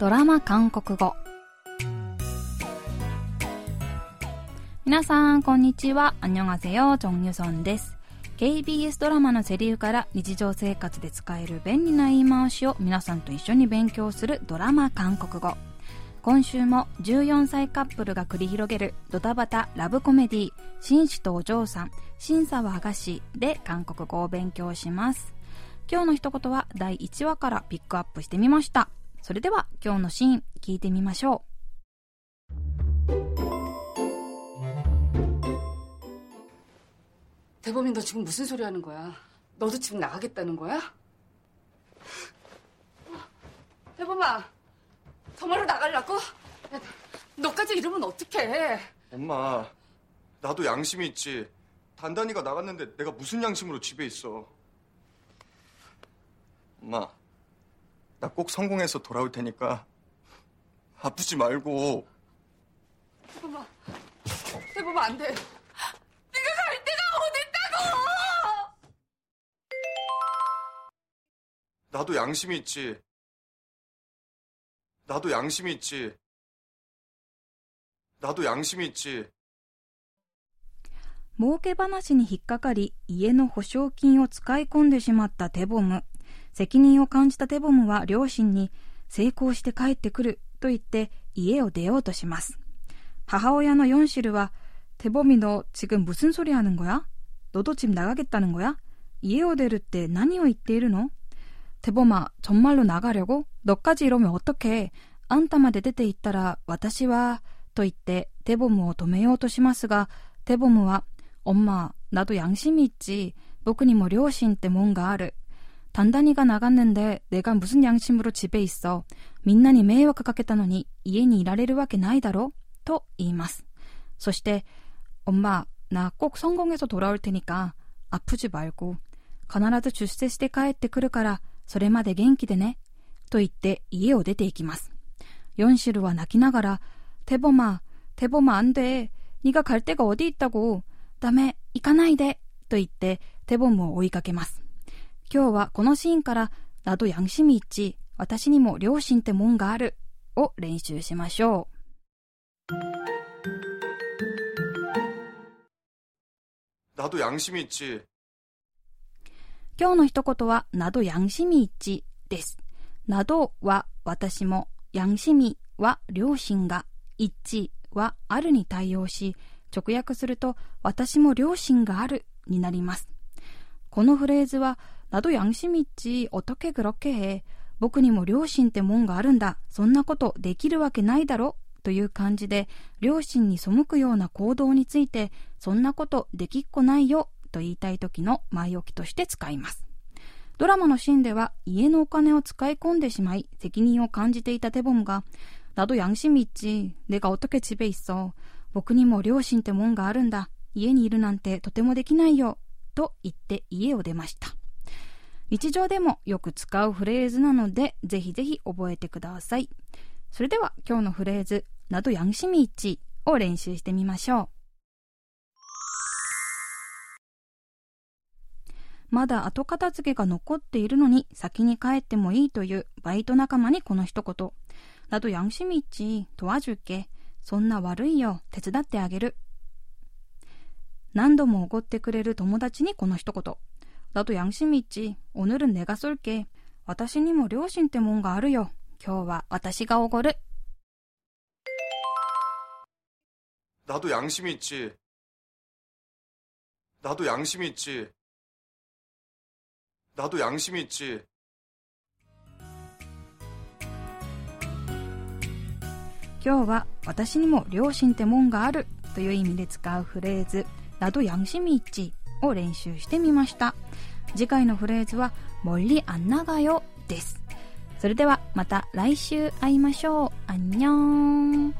ドラマ韓国語。皆さんこんにちは。アンニョンアセヨチョンユソンです KBS ドラマのセリフから日常生活で使える便利な言い回しを皆さんと一緒に勉強するドラマ韓国語。今週も14歳カップルが繰り広げるドタバタラブコメディ紳士とお嬢さん審査はがしで韓国語を勉強します。今日の一言は第1話からピックアップしてみました。それでは今日のシーン聞いてみましょう。 대범이 너 지금 무슨 소리 하는 거야? 너도 지금 나가겠다는 거야? 대범아, 정말로 나가려고? 야, 너까지 이러면 어떡해? 엄마, 나도 양심이 있지. 단단이가 나갔는데 내가 무슨 양심으로 집에 있어. 엄마, 나 꼭 성공해서 돌아올 테니까 아프지 말고. 대범아, 대범아 안 돼. 네가 갈 데가 어딨다고! 나도 양심이 있지. 나도 양심이 있지. 나도 양심이 있지. 儲け話に引っかかり家の保証金を使い込んでしまったテボム 責任を感じたテボムは両親に成功して帰ってくると言って家を出ようとします母親のヨンシルはテボミ너지금무슨소리하는거야너도집나가겠다는거야家を出るって何を言っているのテボマ、정말로나가려고너까지이러면어떡해あんたまで出て行ったら私は、と言ってテボムを止めようとしますが、テボムは、엄마、 나도양심이있지。 僕にも良心ってもんがある。 단단히가나갔는데내가무슨양심으로집에있어みんなに迷惑かけたのに家にいられるわけないだろと言います。そして、엄마나꼭성공해서돌아올테니까아프지말고必ず出世して帰ってくるからそれまで元気でね。と言って家を出て行きます。ヨンシルは泣きながら、テボマ、テボマ안 돼。 네가 갈 데가 어디 있다고。 ダメ、行かないで。と言ってテボムを追いかけます。 今日はこのシーンから、나도양심이있지。 私にも良心ってもんがある。を練習しましょう。 나도 양심이 있지. 今日の一言は、などやんしみいちです。などは私も、やんしみは両親が、一致はあるに対応し、直訳すると、私も両親があるになります。 このフレーズは、などやんしみいち、おとけぐろけへ、僕にも両親ってもんがあるんだ。そんなことできるわけないだろ。という感じで、両親に背くような行動について、そんなことできっこないよと言いたい時の前置きとして使います。ドラマのシーンでは家のお金を使い込んでしまい責任を感じていたテボムが나도양심이있지내가어떻게집에있어僕にも両親ってもんがあるんだ家にいるなんてとてもできないよ と言って家を出ました。日常でもよく使うフレーズなので、ぜひぜひ覚えてください。それでは今日のフレーズ、などやんしみいちを練習してみましょう。まだ後片付けが残っているのに先に帰ってもいいというバイト仲間にこの一言。などやんしみいち、とわじゅけ、そんな悪いよ、手伝ってあげる何度もおごってくれる友達にこの一言。나도양심이있지오늘은내가쏠게。 私にも良心ってもんがあるよ。今日は私がおごる。 나도 양심이 있지. 나도 양심이 있지. 나도 양심이 있지. 今日は私にも良心ってもんがあるという意味で使うフレーズ 나도양심이있지を練習してみました次回のフレーズは멀리안나가요ですそれではまた来週会いましょう。あんにょーん。